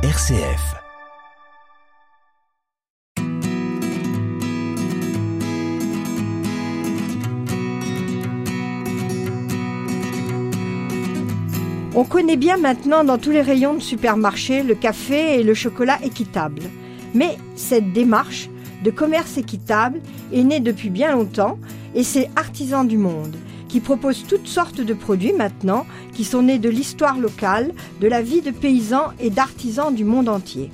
RCF. On connaît bien maintenant dans tous les rayons de supermarché le café et le chocolat équitable. Mais cette démarche de commerce équitable est née depuis bien longtemps et c'est Artisans du Monde qui propose toutes sortes de produits maintenant qui sont nés de l'histoire locale, de la vie de paysans et d'artisans du monde entier.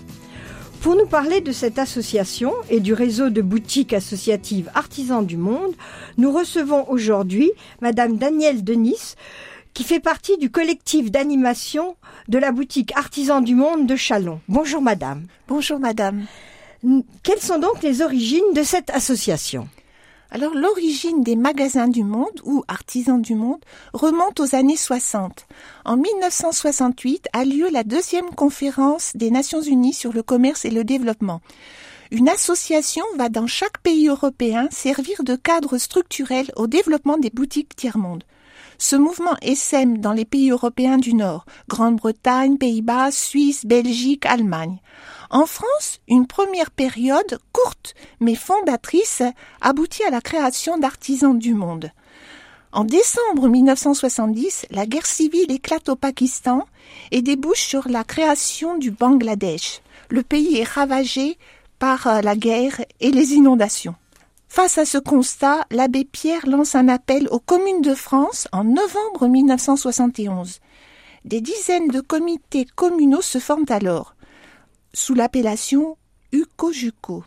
Pour nous parler de cette association et du réseau de boutiques associatives Artisans du Monde, nous recevons aujourd'hui Madame Danielle Denis, qui fait partie du collectif d'animation de la boutique Artisans du Monde de Chalon. Bonjour Madame. Bonjour Madame. Quelles sont donc les origines de cette association? Alors l'origine des magasins du monde ou artisans du monde remonte aux années 60. En 1968 a lieu la deuxième conférence des Nations Unies sur le commerce et le développement. Une association va dans chaque pays européen servir de cadre structurel au développement des boutiques tiers-monde. Ce mouvement essaime dans les pays européens du Nord, Grande-Bretagne, Pays-Bas, Suisse, Belgique, Allemagne. En France, une première période, courte mais fondatrice, aboutit à la création d'artisans du monde. En décembre 1970, la guerre civile éclate au Pakistan et débouche sur la création du Bangladesh. Le pays est ravagé par euh, la guerre et les inondations. Face à ce constat, l'abbé Pierre lance un appel aux communes de France en novembre 1971. Des dizaines de comités communaux se forment alors sous l'appellation UCO-JUCO,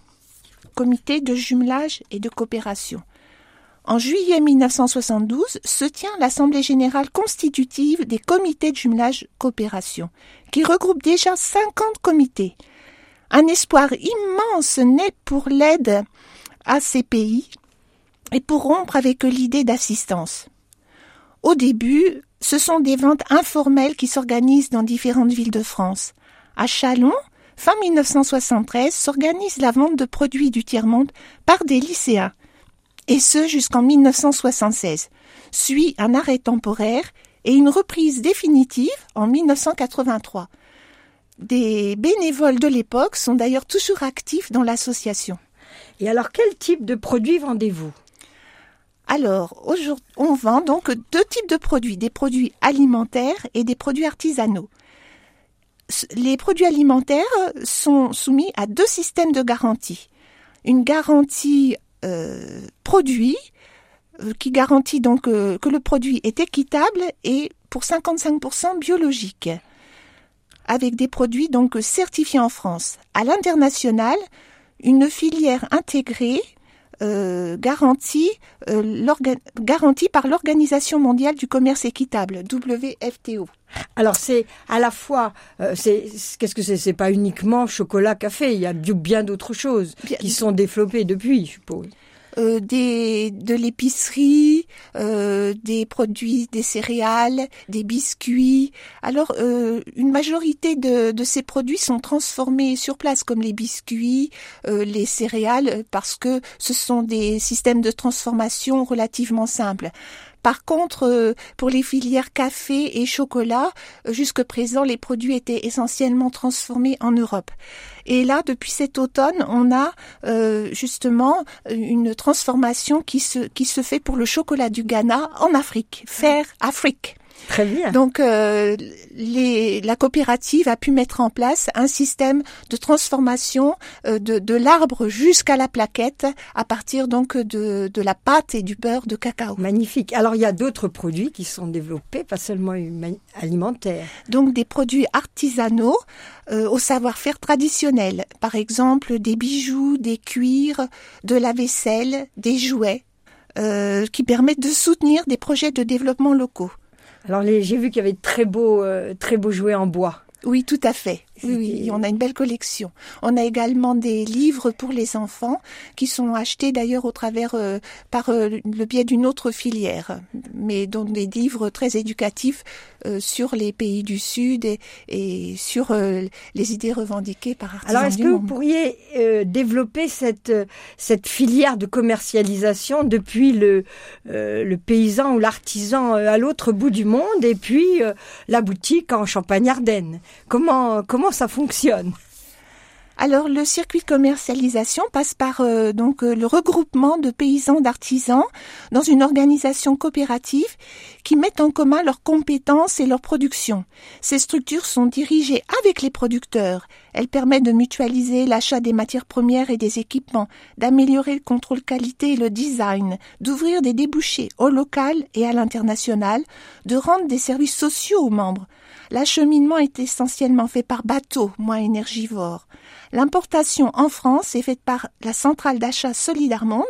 Comité de jumelage et de coopération. En juillet 1972 se tient l'Assemblée générale constitutive des comités de jumelage coopération, qui regroupe déjà 50 comités. Un espoir immense naît pour l'aide à ces pays et pour rompre avec l'idée d'assistance. Au début, ce sont des ventes informelles qui s'organisent dans différentes villes de France. À Chalon, fin 1973, s'organise la vente de produits du tiers-monde par des lycéens, et ce jusqu'en 1976. Suit un arrêt temporaire et une reprise définitive en 1983. Des bénévoles de l'époque sont d'ailleurs toujours actifs dans l'association. Et alors, quel type de produits vendez-vous? Alors, aujourd'hui, on vend donc deux types de produits, des produits alimentaires et des produits artisanaux les produits alimentaires sont soumis à deux systèmes de garantie. Une garantie euh, produit euh, qui garantit donc euh, que le produit est équitable et pour 55% biologique avec des produits donc certifiés en France. À l'international, une filière intégrée euh, garantie, euh, garantie par l'Organisation mondiale du commerce équitable, WFTO. Alors c'est à la fois, euh, c'est qu'est-ce que c'est? C'est pas uniquement chocolat, café. Il y a bien d'autres choses qui sont développées depuis, je suppose. Euh, des, de l'épicerie, euh, des produits, des céréales, des biscuits. Alors, euh, une majorité de, de, ces produits sont transformés sur place, comme les biscuits, les céréales, parce que ce sont des systèmes de transformation relativement simples. Par contre, euh, pour les filières café et chocolat, euh, jusque présent, les produits étaient essentiellement transformés en Europe. Et là, depuis cet automne, on a euh, justement une transformation qui se, qui se fait pour le chocolat du Ghana en Afrique, Faire Afrique. Très bien. Donc, euh, les, la coopérative a pu mettre en place un système de transformation euh, de, de l'arbre jusqu'à la plaquette à partir donc de, de la pâte et du beurre de cacao. Magnifique. Alors, il y a d'autres produits qui sont développés, pas seulement alimentaires. Donc, des produits artisanaux euh, au savoir-faire traditionnel. Par exemple, des bijoux, des cuirs, de la vaisselle, des jouets, euh, qui permettent de soutenir des projets de développement locaux. Alors j'ai vu qu'il y avait de très beaux, euh, très beaux jouets en bois. Oui, tout à fait. Oui, oui, on a une belle collection. On a également des livres pour les enfants qui sont achetés d'ailleurs au travers euh, par euh, le biais d'une autre filière, mais donc des livres très éducatifs euh, sur les pays du Sud et, et sur les idées revendiquées par artisans Alors est-ce que vous pourriez développer cette cette filière de commercialisation depuis le le paysan ou l'artisan à l'autre bout du monde et puis la boutique en Champagne-Ardenne? Comment comment ça fonctionne alors le circuit de commercialisation passe par euh, donc euh, le regroupement de paysans d'artisans dans une organisation coopérative qui met en commun leurs compétences et leurs productions. Ces structures sont dirigées avec les producteurs. Elles permettent de mutualiser l'achat des matières premières et des équipements, d'améliorer le contrôle qualité et le design, d'ouvrir des débouchés au local et à l'international, de rendre des services sociaux aux membres. L'acheminement est essentiellement fait par bateau, moins énergivore. L'importation en France est faite par la centrale d'achat Solidarmonde,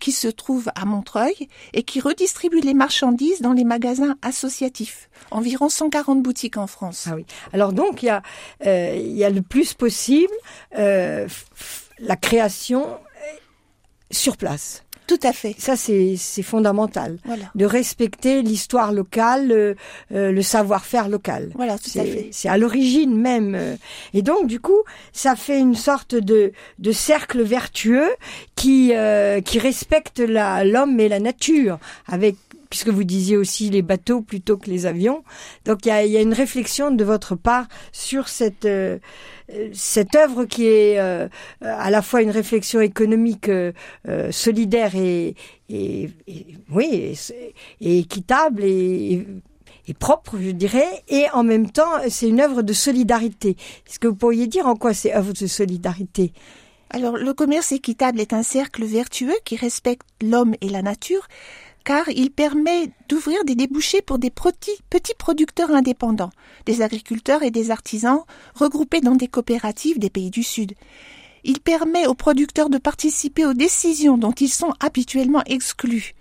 qui se trouve à Montreuil et qui redistribue les marchandises dans les magasins associatifs. Environ 140 boutiques en France. Ah oui. Alors donc il y a, euh, y a le plus possible euh, la création euh, sur place. Tout à fait. Ça, c'est fondamental. De respecter l'histoire locale, euh, euh, le savoir-faire local. Voilà, tout à fait. C'est à l'origine même. Euh. Et donc, du coup, ça fait une sorte de, de cercle vertueux qui, qui respecte l'homme et la nature avec puisque vous disiez aussi les bateaux plutôt que les avions. Donc il y a, une réflexion de votre part sur cette euh, cette œuvre qui est euh, à la fois une réflexion économique euh, solidaire et, oui et, équitable et, et propre, je dirais, et en même temps, c'est une œuvre de solidarité. Est-ce que vous pourriez dire en quoi c'est œuvre de solidarité? Alors, le commerce équitable est un cercle vertueux qui respecte l'homme et la nature, car il permet d'ouvrir des débouchés pour des petits producteurs indépendants, des agriculteurs et des artisans regroupés dans des coopératives des pays du Sud. Il permet aux producteurs de participer aux décisions dont ils sont habituellement exclus.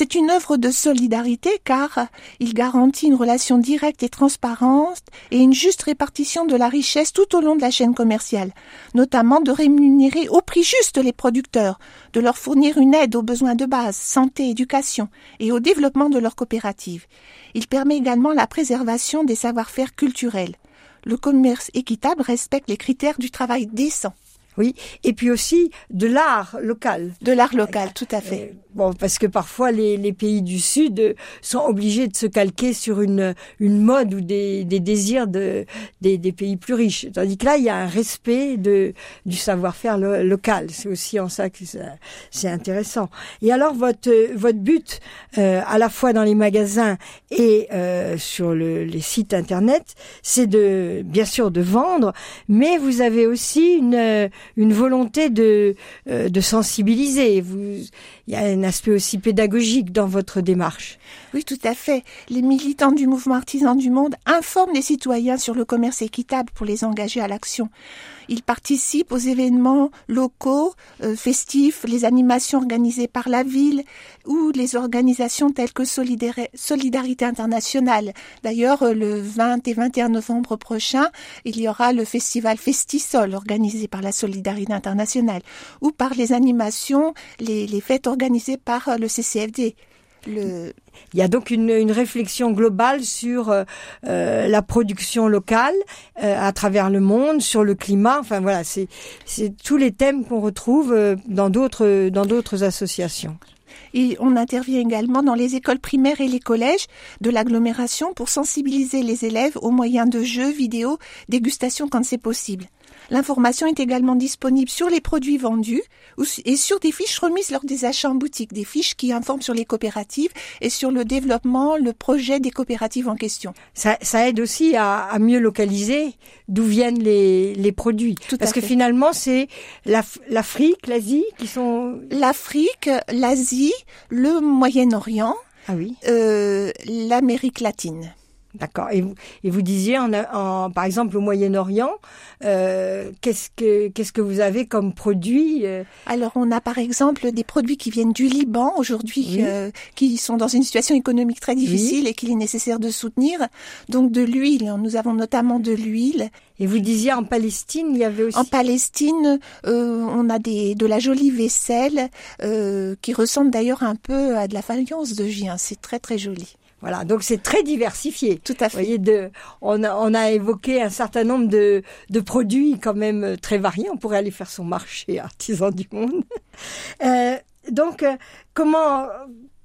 C'est une œuvre de solidarité car il garantit une relation directe et transparente et une juste répartition de la richesse tout au long de la chaîne commerciale, notamment de rémunérer au prix juste les producteurs, de leur fournir une aide aux besoins de base, santé, éducation et au développement de leur coopérative. Il permet également la préservation des savoir-faire culturels. Le commerce équitable respecte les critères du travail décent. Oui, et puis aussi de l'art local. De l'art local, tout à fait. Euh, bon, parce que parfois les, les, pays du Sud sont obligés de se calquer sur une, une mode ou des, des désirs de, des, des, pays plus riches. Tandis que là, il y a un respect de, du savoir-faire local. C'est aussi en ça que c'est intéressant. Et alors, votre, votre but, euh, à la fois dans les magasins et euh, sur le, les sites Internet, c'est de, bien sûr, de vendre, mais vous avez aussi une une volonté de, euh, sensibiliser. Il y a un aspect aussi pédagogique dans votre démarche. Oui, tout à fait. Les militants du mouvement artisan du monde informent les citoyens sur le commerce équitable pour les engager à l'action. Ils participent aux événements locaux, euh, festifs, les animations organisées par la ville ou les organisations telles que Solidarité internationale. D'ailleurs, euh, le 20 et 21 novembre prochain, il y aura le festival Festisol organisé par la Solidarité internationale ou par les animations, les, les fêtes organisées par euh, le CCFD. Le... Il y a donc une, une réflexion globale sur euh, euh, la production locale euh, à travers le monde, sur le climat. Enfin voilà, c'est c'est tous les thèmes qu'on retrouve euh, dans d'autres dans d'autres associations. Et on intervient également dans les écoles primaires et les collèges de l'agglomération pour sensibiliser les élèves aux moyens de jeux, vidéo, dégustation quand c'est possible. L'information est également disponible sur les produits vendus et sur des fiches remises lors des achats en boutique, des fiches qui informent sur les coopératives et sur le développement, le projet des coopératives en question. Ça, ça aide aussi à, à mieux localiser d'où viennent les, les produits. Tout Parce que finalement, c'est l'Afrique, l'Asie qui sont... L'Afrique, l'Asie, le Moyen-Orient, ah oui. euh, l'Amérique latine. D'accord. Et vous, et vous disiez, en, en, par exemple, au Moyen-Orient, euh, qu'est-ce que qu'est-ce que vous avez comme produit euh? Alors, on a par exemple des produits qui viennent du Liban aujourd'hui, euh, qui sont dans une situation économique très difficile et qu'il est nécessaire de soutenir. Donc, de l'huile. Nous avons notamment de l'huile. Et vous disiez en Palestine, il y avait aussi. En Palestine, euh, on a des de la jolie vaisselle euh, qui ressemble d'ailleurs un peu à de la faïence de Gien. C'est très très joli. Voilà, donc c'est très diversifié. Tout à fait. Vous voyez, de, on, a, on a évoqué un certain nombre de, de produits quand même très variés. On pourrait aller faire son marché artisan du monde. Euh, donc, euh, comment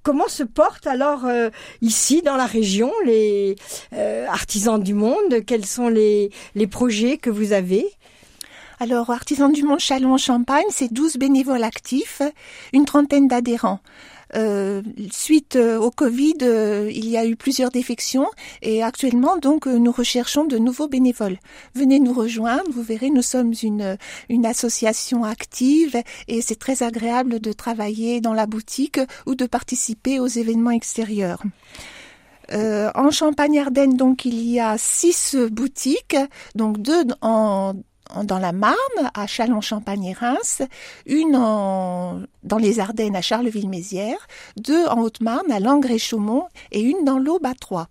comment se portent alors euh, ici dans la région les euh, artisans du monde? Quels sont les, les projets que vous avez? Alors, Artisans du Monde Châlons-Champagne, c'est 12 bénévoles actifs, une trentaine d'adhérents. Euh, suite euh, au Covid, euh, il y a eu plusieurs défections et actuellement, donc, nous recherchons de nouveaux bénévoles. Venez nous rejoindre, vous verrez, nous sommes une, une association active et c'est très agréable de travailler dans la boutique ou de participer aux événements extérieurs. en Champagne-Ardenne, donc, il y a six boutiques, donc deux en dans la Marne, à Châlons-Champagne et Reims, une en, dans les Ardennes à Charleville-Mézières, deux en Haute-Marne à Langres et une dans l'Aube à Troyes.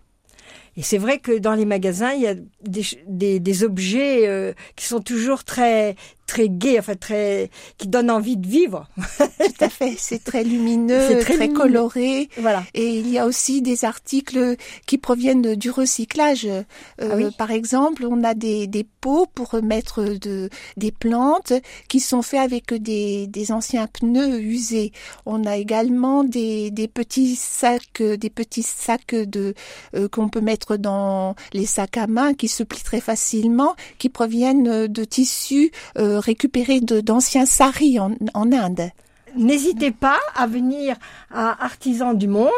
Et c'est vrai que dans les magasins, il y a des, des, des objets euh, qui sont toujours très très gai, enfin très, qui donne envie de vivre. Tout à fait, c'est très lumineux, très, coloré. Voilà. Et il y a aussi des articles qui proviennent du recyclage. Euh, ah par exemple, on a des, des pots pour mettre de, des plantes qui sont faits avec des, des anciens pneus usés. On a également des, des petits sacs, des petits sacs de euh, qu'on peut mettre dans les sacs à main qui se plient très facilement, qui proviennent de tissus euh, récupérer d'anciens saris en, en Inde. N'hésitez pas à venir à Artisans du Monde.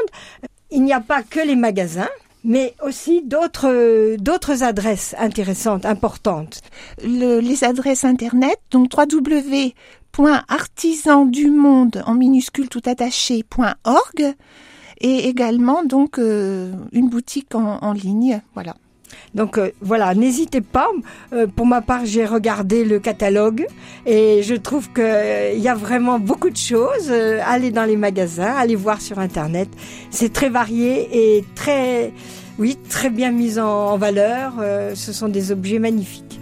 Il n'y a pas que les magasins, mais aussi d'autres d'autres adresses intéressantes, importantes. Le, les adresses internet, donc www.artisandumonde en minuscule tout attaché.org et également donc euh, une boutique en, en ligne, voilà. Donc euh, voilà, n'hésitez pas. Euh, pour ma part, j'ai regardé le catalogue et je trouve qu'il euh, y a vraiment beaucoup de choses. allez dans les magasins, allez voir sur Internet. C'est très varié et très, oui, très bien mis en valeur. ce sont des objets magnifiques.